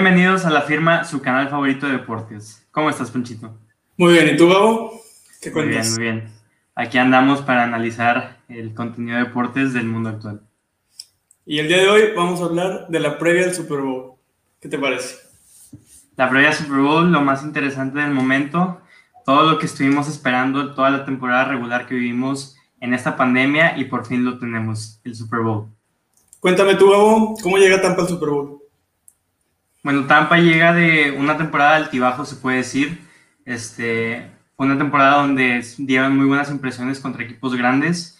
Bienvenidos a la firma, su canal favorito de deportes. ¿Cómo estás, Ponchito? Muy bien, ¿y tú, Gabo? ¿Qué cuentas? Muy bien, muy bien. Aquí andamos para analizar el contenido de deportes del mundo actual. Y el día de hoy vamos a hablar de la previa del Super Bowl. ¿Qué te parece? La previa del Super Bowl, lo más interesante del momento, todo lo que estuvimos esperando toda la temporada regular que vivimos en esta pandemia y por fin lo tenemos, el Super Bowl. Cuéntame tú, Gabo, ¿cómo llega Tampa al Super Bowl? Bueno, Tampa llega de una temporada altibajo, se puede decir. Este, fue una temporada donde dieron muy buenas impresiones contra equipos grandes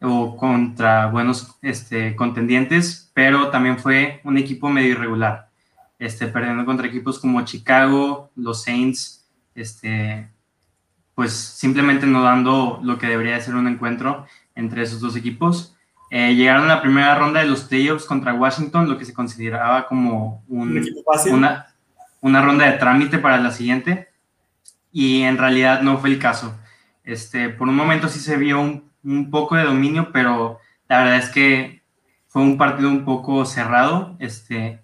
o contra buenos este, contendientes, pero también fue un equipo medio irregular, este, perdiendo contra equipos como Chicago, los Saints, este, pues simplemente no dando lo que debería ser un encuentro entre esos dos equipos. Eh, llegaron a la primera ronda de los playoffs contra Washington, lo que se consideraba como un, una, una, ronda de trámite para la siguiente, y en realidad no fue el caso. Este, por un momento sí se vio un, un poco de dominio, pero la verdad es que fue un partido un poco cerrado este,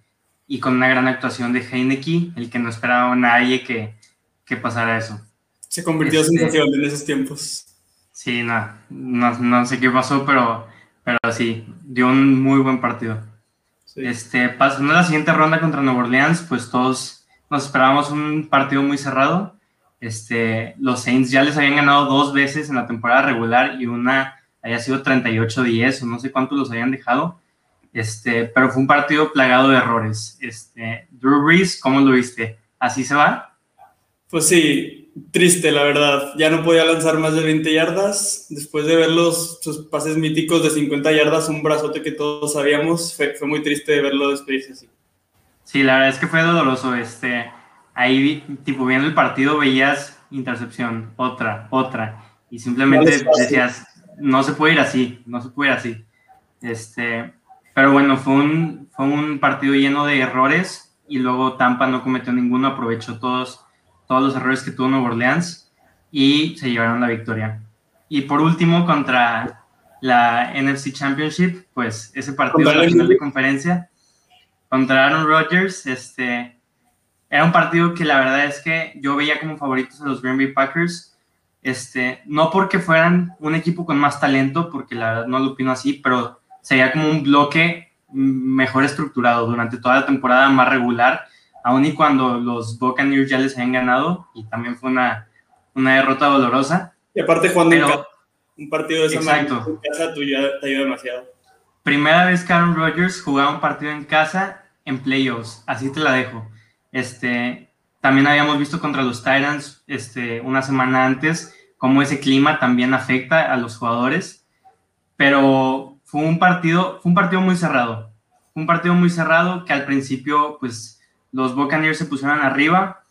y con una gran actuación de Heineke, el que no esperaba nadie que, que pasara eso. Se convirtió en este, sensación en esos tiempos. Sí, no, no, no sé qué pasó, pero pero sí, dio un muy buen partido. Este, pasando a la siguiente ronda contra Nueva Orleans, pues todos nos esperábamos un partido muy cerrado. Este, los Saints ya les habían ganado dos veces en la temporada regular y una había sido 38-10 o no sé cuántos los habían dejado. Este, pero fue un partido plagado de errores. Este, Drew Brees, ¿cómo lo viste? ¿Así se va? Pues sí, triste, la verdad. Ya no podía lanzar más de 20 yardas. Después de ver los, sus pases míticos de 50 yardas, un brazote que todos sabíamos, fue, muy triste verlo despedirse así. Sí, la verdad es que fue doloroso. Este, ahí, tipo, viendo el partido, veías intercepción, otra, otra. Y simplemente decías, no se puede ir así, no se puede ir así. Este, pero bueno, fue un, fue un partido lleno de errores y luego Tampa no cometió ninguno, aprovechó todos todos los errores que tuvo Nueva Orleans y se llevaron la victoria. Y por último, contra la NFC Championship, pues ese partido de la final de conferencia contra Aaron Rodgers, este, era un partido que la verdad es que yo veía como favoritos a los Green Bay Packers, este, no porque fueran un equipo con más talento, porque la verdad no lo opino así, pero sería como un bloque mejor estructurado durante toda la temporada, más regular, aun y cuando los Buccaneers ya les habían ganado, y también fue una, una derrota dolorosa. Y aparte jugando en casa, un partido de esa exacto. en casa te ayuda demasiado. Primera vez que Aaron Rodgers jugaba un partido en casa en playoffs, así te la dejo. Este, también habíamos visto contra los Titans este, una semana antes cómo ese clima también afecta a los jugadores, pero fue un partido, fue un partido muy cerrado. Fue un partido muy cerrado que al principio, pues, los Buccaneers se pusieron arriba.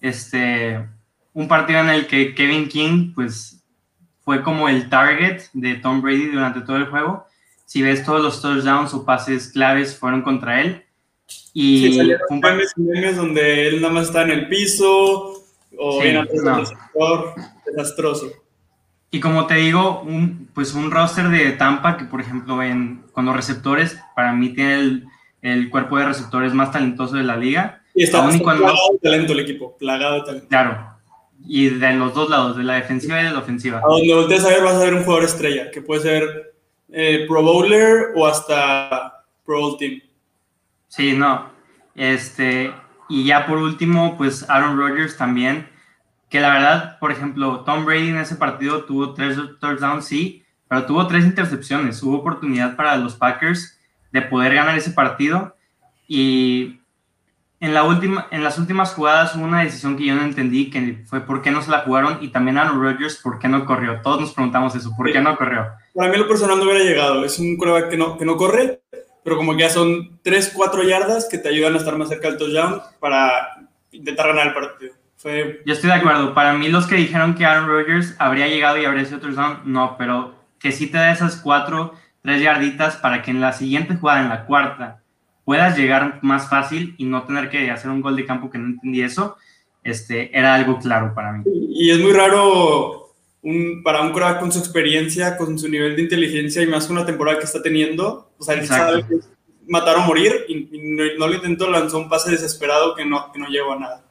Este, un partido en el que Kevin King, pues, fue como el target de Tom Brady durante todo el juego. Si ves todos los touchdowns o pases claves fueron contra él. Y sí, un memes, donde él nada más está en el piso o sí, en no. sector, desastroso. Y como te digo, un, pues un roster de Tampa que, por ejemplo, en, con los receptores, para mí tiene el, el cuerpo de receptores más talentoso de la liga. Y está, plagado de talento el equipo, plagado de talento. Claro, y de los dos lados, de la defensiva y de la ofensiva. A donde voltees a ver vas a ver un jugador estrella, que puede ser eh, Pro Bowler o hasta Pro Bowl Team. Sí, no. Este, y ya por último, pues Aaron Rodgers también, que la verdad, por ejemplo, Tom Brady en ese partido tuvo tres touchdowns, sí, pero tuvo tres intercepciones. Hubo oportunidad para los Packers de poder ganar ese partido. Y en, la última, en las últimas jugadas hubo una decisión que yo no entendí, que fue por qué no se la jugaron y también Aaron Rodgers, por qué no corrió. Todos nos preguntamos eso, ¿por qué no corrió? Para mí lo personal no hubiera llegado. Es un coreback que no, que no corre, pero como que ya son 3, 4 yardas que te ayudan a estar más cerca del touchdown para intentar ganar el partido. Fue... Yo estoy de acuerdo. Para mí los que dijeron que Aaron Rodgers habría llegado y habría sido touchdown, no, pero que sí te da esas 4 tres yarditas para que en la siguiente jugada, en la cuarta, puedas llegar más fácil y no tener que hacer un gol de campo que no entendí eso, este, era algo claro para mí. Y es muy raro un, para un crack con su experiencia, con su nivel de inteligencia y más con la temporada que está teniendo, o sea, él sabe que matar o morir y, no, lo intentó, lanzó un pase desesperado que no, que no llegó a nada.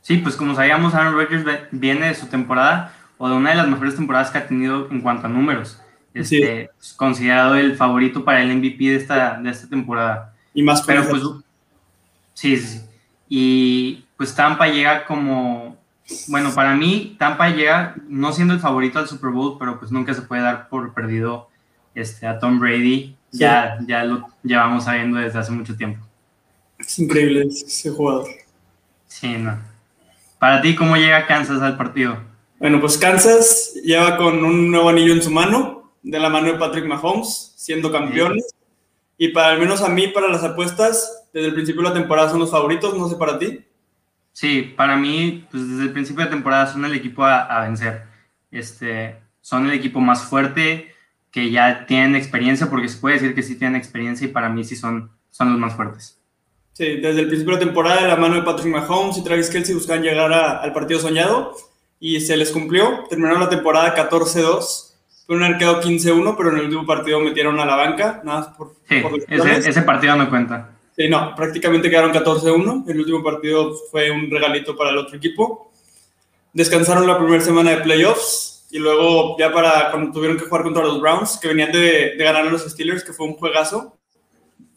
Sí, pues como sabíamos, Aaron Rodgers viene de su temporada o de una de las mejores temporadas que ha tenido en cuanto a números. Este, considerado el favorito para el MVP de esta, de esta temporada. Y más Pero pues, sí, sí, sí. Y pues Tampa llega como, bueno, para mí Tampa llega no siendo el favorito al Super Bowl, pero pues nunca se puede dar por perdido este, a Tom Brady. Ya, ya lo llevamos sabiendo desde hace mucho tiempo. Es increíble ese jugador. Sí, no. Para ti, ¿cómo llega Kansas al partido? Bueno, pues Kansas lleva con un nuevo anillo en su mano, de la mano de Patrick Mahomes, siendo campeones. Y para al menos a mí, para las apuestas, desde el principio de la temporada son los favoritos, no sé para ti. Sí, para mí, pues desde el principio de temporada son el equipo a, vencer. Este, son el equipo más fuerte, que ya tienen experiencia, porque se puede decir que sí tienen experiencia y para mí sí son, son los más fuertes. Sí, desde el principio de la temporada, de la mano de Patrick Mahomes y Travis Kelsey buscaban llegar al partido soñado y se les cumplió. Terminaron la temporada 14-2 fue un arqueo 15-1, pero en el último partido metieron a la banca, nada más por... Sí, ese, partido no cuenta. Sí, no, prácticamente quedaron 14-1. El último partido fue un regalito para el otro equipo. Descansaron la primera semana de playoffs y luego ya para cuando tuvieron que jugar contra los Browns, que venían de, ganar a los Steelers, que fue un juegazo.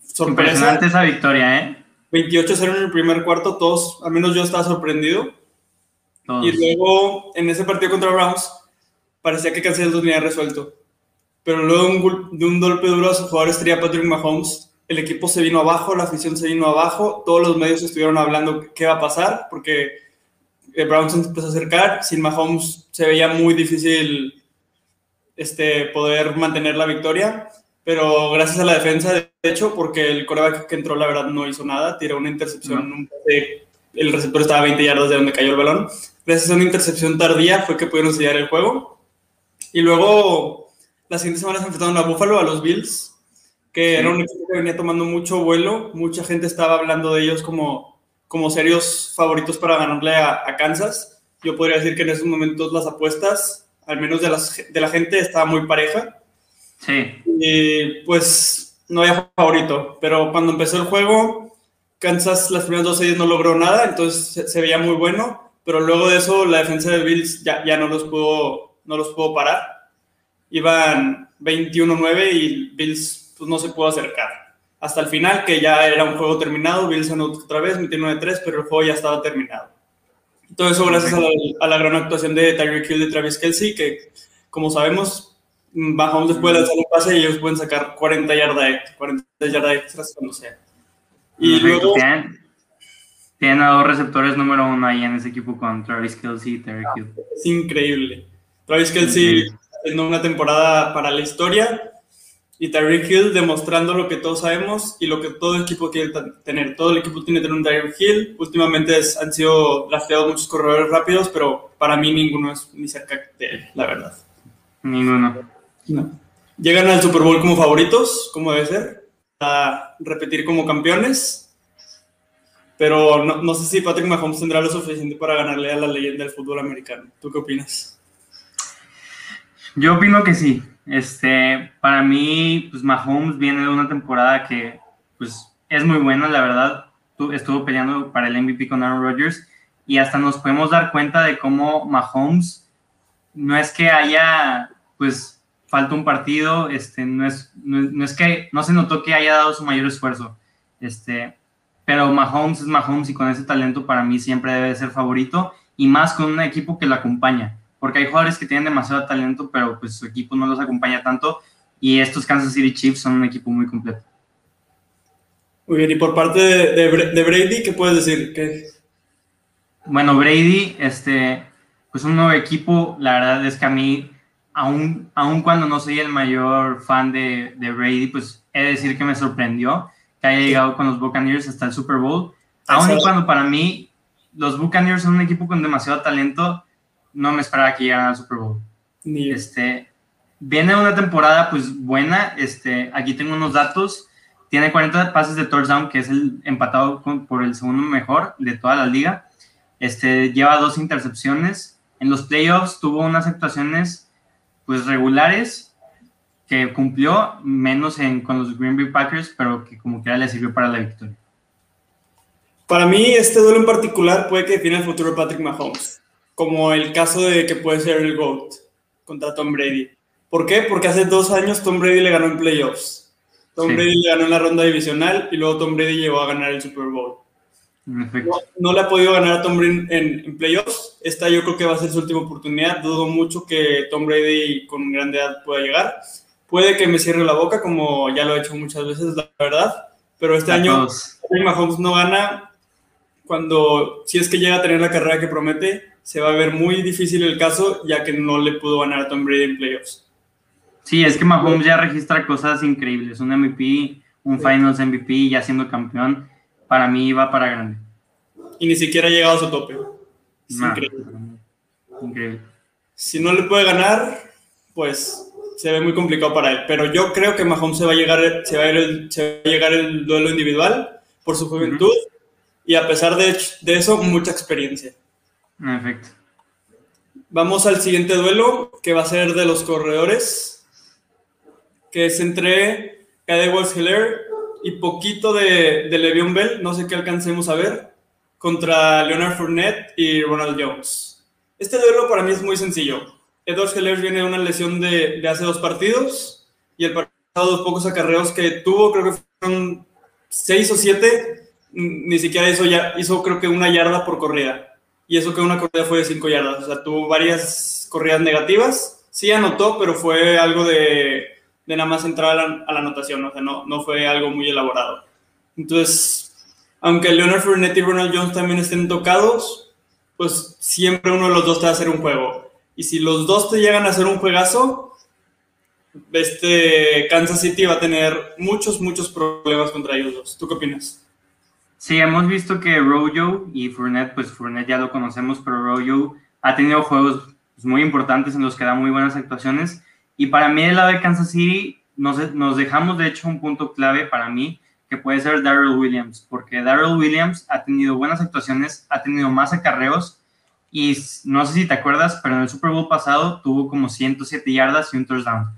Sorpresa. Impresionante esa victoria, ¿eh? 28-0 en el primer cuarto, todos, al menos yo estaba sorprendido. Y luego en ese partido contra Browns parecía que Kansas lo tenía resuelto. Pero luego de un golpe duro a su jugador estrella Patrick Mahomes, el equipo se vino abajo, la afición se vino abajo, todos los medios estuvieron hablando qué va a pasar, porque el Browns se empezó a acercar, sin Mahomes se veía muy difícil este, poder mantener la victoria, pero gracias a la defensa, de hecho, porque el coreback que entró, la verdad, no hizo nada, tiró una intercepción, el receptor estaba a 20 yardas de donde cayó el balón, gracias a una intercepción tardía fue que pudieron sellar el juego, y luego, la siguiente semana se enfrentaron a Buffalo, a los Bills, que era un equipo que venía tomando mucho vuelo. Mucha gente estaba hablando de ellos como, como serios favoritos para ganarle a, Kansas. Yo podría decir que en esos momentos las apuestas, al menos de, las, de la gente, estaba muy pareja. Sí. Y pues no había favorito, pero cuando empezó el juego, Kansas las primeras dos series no logró nada, entonces se, veía muy bueno, pero luego de eso la defensa de Bills ya, ya no los pudo no los pudo parar. Iban 21-9 y Bills pues, no se pudo acercar. Hasta el final, que ya era un juego terminado, Bills anotó otra vez, 29-3, pero el juego ya estaba terminado. Todo eso gracias a la, gran actuación de Tyreek Hill de Travis Kelsey, que como sabemos, bajamos después de lanzar un pase y ellos pueden sacar 40 yardas 40 yardas extras cuando sea. Y luego... Tienen, a dos receptores número uno ahí en ese equipo con Travis Kelsey y Tyreek Hill. Es increíble. Travis Kelsey haciendo una temporada para la historia y Tyreek Hill demostrando lo que todos sabemos y lo que todo el equipo quiere tener. Todo el equipo tiene que tener un Tyreek Hill. Últimamente han sido drafteados muchos corredores rápidos, pero para mí ninguno es ni cerca de él, la verdad. Ninguno. Llegan al Super Bowl como favoritos, como debe ser, a repetir como campeones. Pero no, no sé si Patrick Mahomes tendrá lo suficiente para ganarle a la leyenda del fútbol americano. ¿Tú qué opinas? Yo opino que sí. Este, para mí, pues Mahomes viene de una temporada que, pues, es muy buena, la verdad. Estuvo peleando para el MVP con Aaron Rodgers y hasta nos podemos dar cuenta de cómo Mahomes no es que haya, pues, falta un partido, este, no es, no, es que no se notó que haya dado su mayor esfuerzo, este, pero Mahomes es Mahomes y con ese talento para mí siempre debe ser favorito y más con un equipo que lo acompaña porque hay jugadores que tienen demasiado talento, pero pues su equipo no los acompaña tanto, y estos Kansas City Chiefs son un equipo muy completo. Muy bien, y por parte de, Brady, ¿qué puedes decir? ¿Qué? Bueno, Brady, este, pues un nuevo equipo, la verdad es que a mí, aún, aún cuando no soy el mayor fan de, de Brady, pues he de decir que me sorprendió que haya llegado con los Buccaneers hasta el Super Bowl, aún y cuando para mí los Buccaneers son un equipo con demasiado talento, no me esperaba que llegara al Super Bowl. Este, viene una temporada pues buena, este, aquí tengo unos datos, tiene 40 pases de touchdown, que es el empatado por el segundo mejor de toda la liga, este, lleva dos intercepciones, en los playoffs tuvo unas actuaciones pues regulares, que cumplió menos en, con los Green Bay Packers, pero que como quiera le sirvió para la victoria. Para mí, este duelo en particular puede que defina el futuro de Patrick Mahomes, como el caso de que puede ser el GOAT contra Tom Brady. ¿Por qué? Porque hace dos años Tom Brady le ganó en playoffs. Tom Brady le ganó en la ronda divisional y luego Tom Brady llegó a ganar el Super Bowl. No, le ha podido ganar a Tom Brady en, playoffs. Esta yo creo que va a ser su última oportunidad. Dudo mucho que Tom Brady con grande edad pueda llegar. Puede que me cierre la boca, como ya lo he hecho muchas veces, la verdad. Pero este año Mahomes no gana. Cuando, si es que llega a tener la carrera que promete, se va a ver muy difícil el caso, ya que no le pudo ganar a Tom Brady en playoffs. Sí, es que Mahomes ya registra cosas increíbles. Un MVP, un Finals MVP, ya siendo campeón para mí va para grande. Y ni siquiera ha llegado a su tope. increíble. Si no le puede ganar, pues se ve muy complicado para él. Pero yo creo que Mahomes se va a llegar, se va a, llegar el duelo individual por su juventud y a pesar de, de, eso, mucha experiencia. Perfecto. Vamos al siguiente duelo, que va a ser de los corredores, que es entre Cadewalls Hiller y poquito de, de Bell, no sé qué alcancemos a ver, contra Leonard Fournette y Ronald Jones. Este duelo para mí es muy sencillo. Edwards Heller viene de una lesión de, de hace dos partidos y el pasado dos pocos acarreos que tuvo, creo que fueron seis o siete, ni siquiera hizo, ya, hizo creo que una yarda por corrida. Y eso que una corrida fue de cinco yardas. O sea, tuvo varias corridas negativas. Sí anotó, pero fue algo de de nada más entrar a la, anotación, o sea, no, no fue algo muy elaborado. Entonces, aunque Leonard Fournette y Ronald Jones también estén tocados, pues siempre uno de los dos te va a hacer un juego. Y si los dos te llegan a hacer un juegazo, este Kansas City va a tener muchos, muchos problemas contra ellos dos. ¿Tú qué opinas? Sí, hemos visto que Rojo y Fournette, pues Fournette ya lo conocemos, pero Rojo ha tenido juegos pues, muy importantes en los que da muy buenas actuaciones y para mí, el lado de Kansas City, nos, nos dejamos de hecho un punto clave para mí, que puede ser Darrell Williams, porque Darrell Williams ha tenido buenas actuaciones, ha tenido más acarreos, y no sé si te acuerdas, pero en el Super Bowl pasado tuvo como 107 yardas y un touchdown.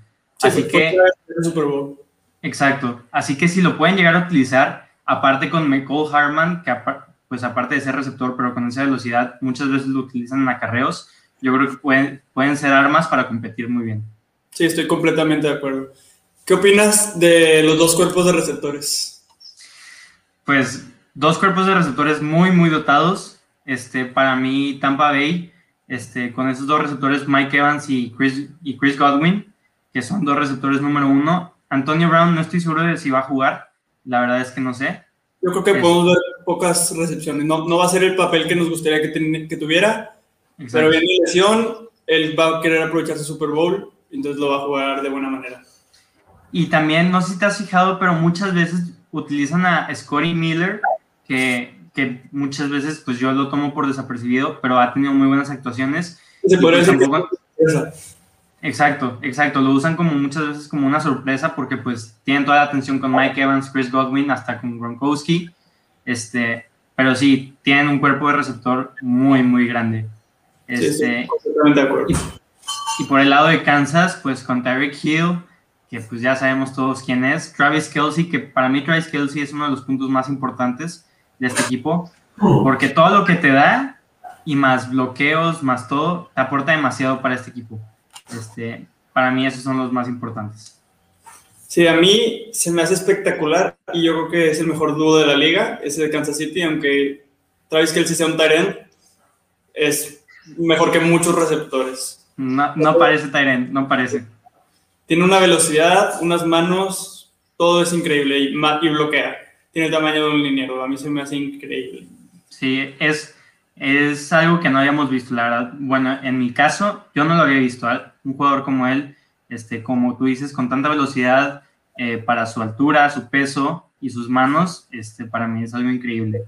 Así que... Super Bowl. Exacto. Así que si lo pueden llegar a utilizar, aparte con Michael Harman, que pues aparte de ser receptor, pero con esa velocidad, muchas veces lo utilizan en acarreos, yo creo que pueden, pueden ser armas para competir muy bien. Sí, estoy completamente de acuerdo. ¿Qué opinas de los dos cuerpos de receptores? Pues dos cuerpos de receptores muy, muy dotados. Este, para mí, Tampa Bay, este, con esos dos receptores, Mike Evans y Chris, y Chris Godwin, que son dos receptores número uno. Antonio Brown, no estoy seguro de si va a jugar. La verdad es que no sé. Yo creo que podemos ver pocas recepciones. No, no, va a ser el papel que nos gustaría que, que tuviera. Pero viene lesión, él va a querer aprovechar su Super Bowl entonces lo va a jugar de buena manera. Y también, no sé si te has fijado, pero muchas veces utilizan a Scotty Miller, que, que muchas veces pues yo lo tomo por desapercibido, pero ha tenido muy buenas actuaciones. Se puede pues Exacto, exacto. Lo usan como muchas veces como una sorpresa porque pues tienen toda la atención con Mike Evans, Chris Godwin, hasta con Gronkowski. Este, pero sí, tienen un cuerpo de receptor muy, muy grande. Este, sí, de acuerdo. Y por el lado de Kansas, pues con Tyreek Hill, que pues ya sabemos todos quién es. Travis Kelsey, que para mí Travis Kelsey es uno de los puntos más importantes de este equipo, porque todo lo que te da, y más bloqueos, más todo, te aporta demasiado para este equipo. Este, para mí esos son los más importantes. Sí, a mí se me hace espectacular y yo creo que es el mejor dúo de la liga, ese de Kansas City, aunque Travis Kelsey sea un tight es mejor que muchos receptores. No, no parece Tyrant, no parece. Tiene una velocidad, unas manos, todo es increíble y, y bloquea. Tiene el tamaño de un liniero, a mí se me hace increíble. Sí, es, es algo que no habíamos visto, la verdad. Bueno, en mi caso, yo no lo había visto. ¿eh? Un jugador como él, este, como tú dices, con tanta velocidad eh, para su altura, su peso y sus manos, este, para mí es algo increíble.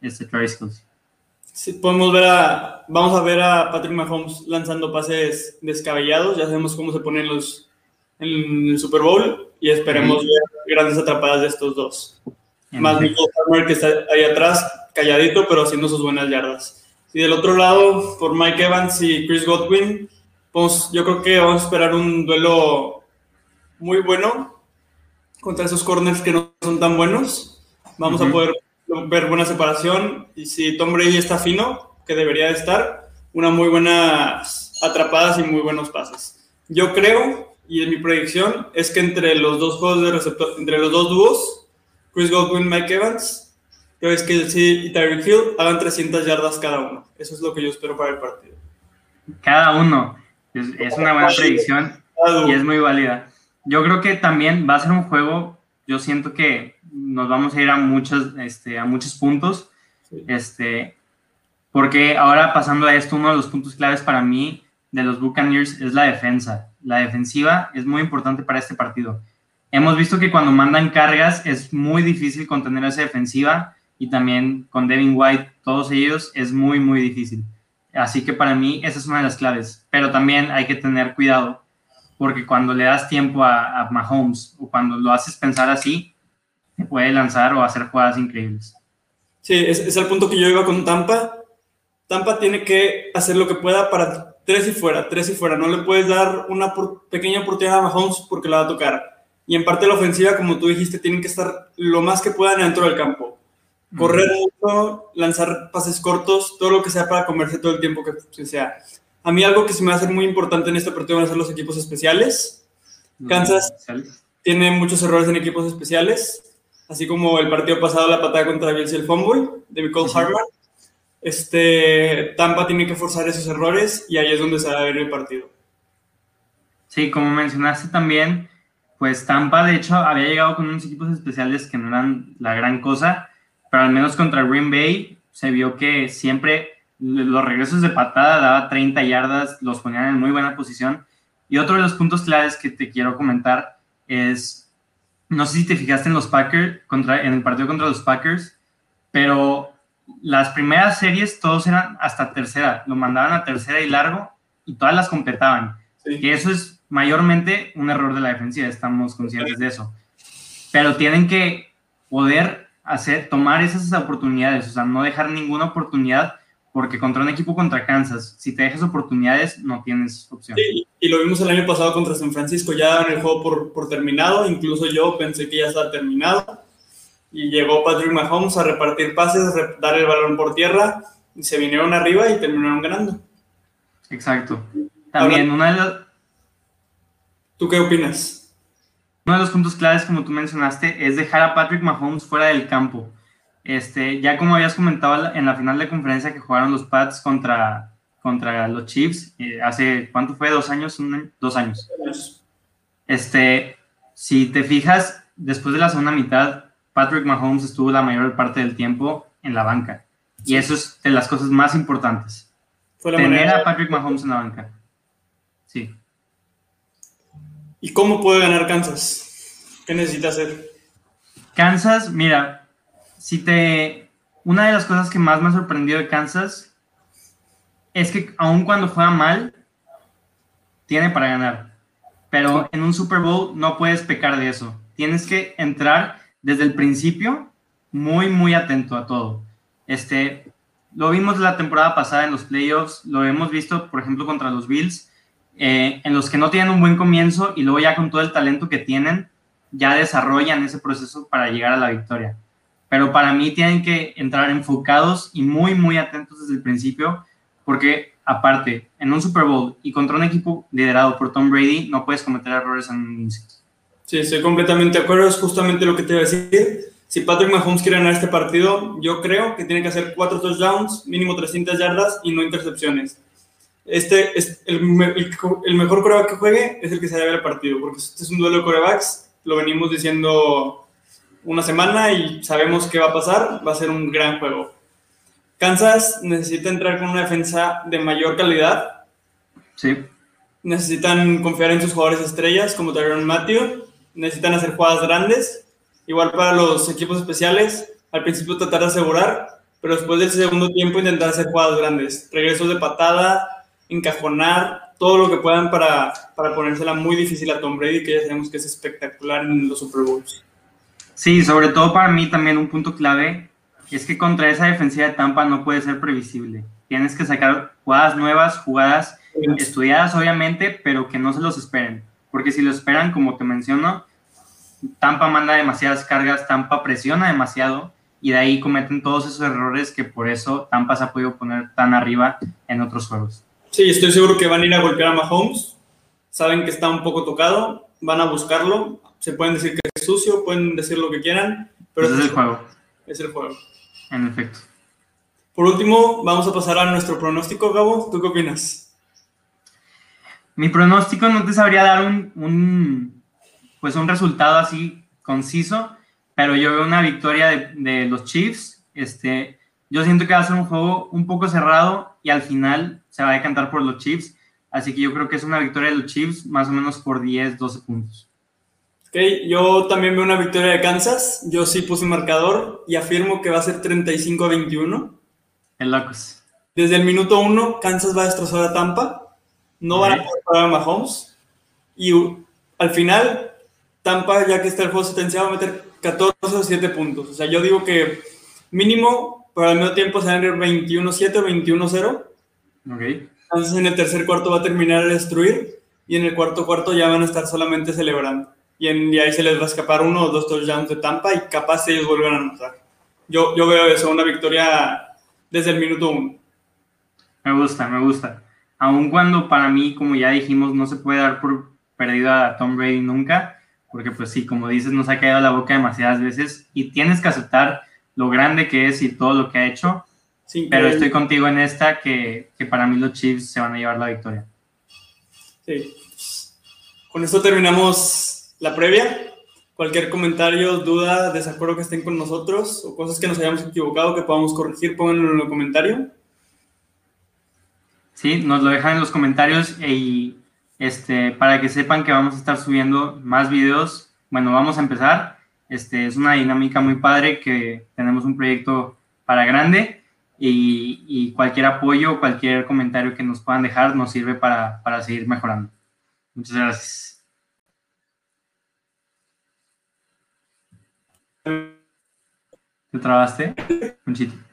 Este Travis Sí, podemos ver a, vamos a ver a Patrick Mahomes lanzando pases descabellados, ya sabemos cómo se ponen los en el Super Bowl y esperemos ver grandes atrapadas de estos dos. Más Nico Farmer que está ahí atrás, calladito, pero haciendo sus buenas yardas. Y del otro lado, por Mike Evans y Chris Godwin, pues yo creo que vamos a esperar un duelo muy bueno contra esos corners que no son tan buenos. Vamos a poder ver buena separación y si Tom Brady está fino, que debería de estar, una muy buenas atrapadas y muy buenos pases. Yo creo, y en mi proyección, es que entre los dos juegos de receptor, entre los dos dúos, Chris Godwin, Mike Evans, que sí y Tyreek Hill hagan 300 yardas cada uno. Eso es lo que yo espero para el partido. Cada uno. Es, una buena predicción y es muy válida. Yo creo que también va a ser un juego, yo siento que nos vamos a ir a muchos, este, a muchos puntos, este, porque ahora pasando a esto, uno de los puntos claves para mí de los Buccaneers es la defensa. La defensiva es muy importante para este partido. Hemos visto que cuando mandan cargas es muy difícil contener esa defensiva y también con Devin White, todos ellos, es muy, muy difícil. Así que para mí esa es una de las claves. Pero también hay que tener cuidado porque cuando le das tiempo a, Mahomes o cuando lo haces pensar así, te puede lanzar o hacer jugadas increíbles. Sí, es, es el punto que yo iba con Tampa. Tampa tiene que hacer lo que pueda para tres y fuera, tres y fuera. No le puedes dar una pequeña oportunidad a Mahomes porque la va a tocar. Y en parte la ofensiva, como tú dijiste, tienen que estar lo más que puedan dentro del campo. Correr mucho, lanzar pases cortos, todo lo que sea para comerse todo el tiempo que sea. A mí algo que se me va a hacer muy importante en este partido van a ser los equipos especiales. Kansas tiene muchos errores en equipos especiales, así como el partido pasado la patada contra Bills y el fumble de Nicole Harman. Este, Tampa tiene que forzar esos errores y ahí es donde se va a ver el partido. Sí, como mencionaste también, pues Tampa de hecho había llegado con unos equipos especiales que no eran la gran cosa, pero al menos contra Green Bay se vio que siempre los regresos de patada daba 30 yardas, los ponían en muy buena posición. Y otro de los puntos claves que te quiero comentar es, no sé si te fijaste en los Packers, contra, en el partido contra los Packers, pero las primeras series todos eran hasta tercera, lo mandaban a tercera y largo y todas las completaban. Y eso es mayormente un error de la defensiva, estamos conscientes de eso. Pero tienen que poder hacer, tomar esas oportunidades, o sea, no dejar ninguna oportunidad porque contra un equipo contra Kansas, si te dejas oportunidades, no tienes opción. Sí, y lo vimos el año pasado contra San Francisco, ya en el juego por, por terminado, incluso yo pensé que ya estaba terminado, y llegó Patrick Mahomes a repartir pases, dar el balón por tierra, y se vinieron arriba y terminaron ganando. Exacto. También una de las... ¿Tú qué opinas? Uno de los puntos claves, como tú mencionaste, es dejar a Patrick Mahomes fuera del campo. Este, ya como habías comentado en la final de conferencia que jugaron los Pats contra, contra los Chiefs, eh, hace, ¿cuánto fue? ¿Dos años? dos años. Este, si te fijas, después de la segunda mitad, Patrick Mahomes estuvo la mayor parte del tiempo en la banca. Y eso es de las cosas más importantes. Tener a Patrick Mahomes en la banca. Sí. ¿Y cómo puede ganar Kansas? ¿Qué necesita hacer? Kansas, mira, si te. Una de las cosas que más me ha sorprendido de Kansas es que, aun cuando juega mal, tiene para ganar. Pero en un Super Bowl no puedes pecar de eso. Tienes que entrar desde el principio muy, muy atento a todo. Este, lo vimos la temporada pasada en los playoffs, lo hemos visto, por ejemplo, contra los Bills, eh, en los que no tienen un buen comienzo y luego ya con todo el talento que tienen, ya desarrollan ese proceso para llegar a la victoria pero para mí tienen que entrar enfocados y muy, muy atentos desde el principio, porque aparte, en un Super Bowl y contra un equipo liderado por Tom Brady, no puedes cometer errores en un inicio. Sí, estoy completamente de acuerdo, es justamente lo que te iba a decir. Si Patrick Mahomes quiere ganar este partido, yo creo que tiene que hacer cuatro touchdowns, mínimo 300 yardas y no intercepciones. Este es el, el, mejor coreback que juegue es el que se lleve el partido, porque este es un duelo de corebacks, lo venimos diciendo una semana y sabemos qué va a pasar, va a ser un gran juego. Kansas necesita entrar con una defensa de mayor calidad. Sí. Necesitan confiar en sus jugadores estrellas como Tyron Matthew. Necesitan hacer jugadas grandes. Igual para los equipos especiales, al principio tratar de asegurar, pero después del segundo tiempo intentar hacer jugadas grandes. Regresos de patada, encajonar, todo lo que puedan para, para ponérsela muy difícil a Tom Brady, que ya sabemos que es espectacular en los Super Bowls. Sí, sobre todo para mí también un punto clave es que contra esa defensiva de Tampa no puede ser previsible. Tienes que sacar jugadas nuevas, jugadas estudiadas obviamente, pero que no se los esperen. porque si lo esperan, como te menciono, Tampa manda demasiadas cargas, Tampa presiona demasiado y de ahí cometen todos esos errores que por eso Tampa se ha podido poner tan arriba en otros juegos. Sí, estoy seguro que van a ir a golpear a Mahomes, saben que está un poco tocado, van a buscarlo, se pueden decir que es sucio, pueden decir lo que quieran, pero es el juego. Es el juego. En efecto. Por último, vamos a pasar a nuestro pronóstico, Gabo. ¿Tú qué opinas? Mi pronóstico no te sabría dar un, pues un resultado así conciso, pero yo veo una victoria de, los Chiefs. Este, yo siento que va a ser un juego un poco cerrado y al final se va a decantar por los Chiefs. Así que yo creo que es una victoria de los Chiefs más o menos por 10, 12 puntos. Ok, yo también veo una victoria de Kansas. Yo sí puse marcador y afirmo que va a ser 35 a 21. El locos. Desde el minuto uno, Kansas va a destrozar a Tampa. No van a poder parar a Mahomes. Y al final, Tampa, ya que está el juego sentenciado, va a meter 14 o 7 puntos. O sea, yo digo que mínimo, para el medio tiempo se van a ir 21-7 o 21-0. Ok. Entonces en el tercer cuarto va a terminar de destruir y en el cuarto cuarto ya van a estar solamente celebrando. Y, en, y ahí se les va a escapar uno o dos touchdowns de Tampa y capaz ellos vuelvan a anotar. Yo, yo veo eso, una victoria desde el minuto uno. Me gusta, me gusta. Aun cuando para mí, como ya dijimos, no se puede dar por perdido a Tom Brady nunca, porque pues sí, como dices, nos ha caído la boca demasiadas veces y tienes que aceptar lo grande que es y todo lo que ha hecho. Pero estoy contigo en esta que, que para mí los Chiefs se van a llevar la victoria. Sí. Con esto terminamos la previa cualquier comentario, duda, desacuerdo que estén con nosotros o cosas que nos hayamos equivocado que podamos corregir, pónganlo en el comentario. Sí, nos lo dejan en los comentarios y este, para que sepan que vamos a estar subiendo más videos. Bueno, vamos a empezar. Este, es una dinámica muy padre que tenemos un proyecto para grande y, cualquier apoyo, cualquier comentario que nos puedan dejar nos sirve para, para seguir mejorando. Muchas gracias. ¿Te trabaste? Un chiste.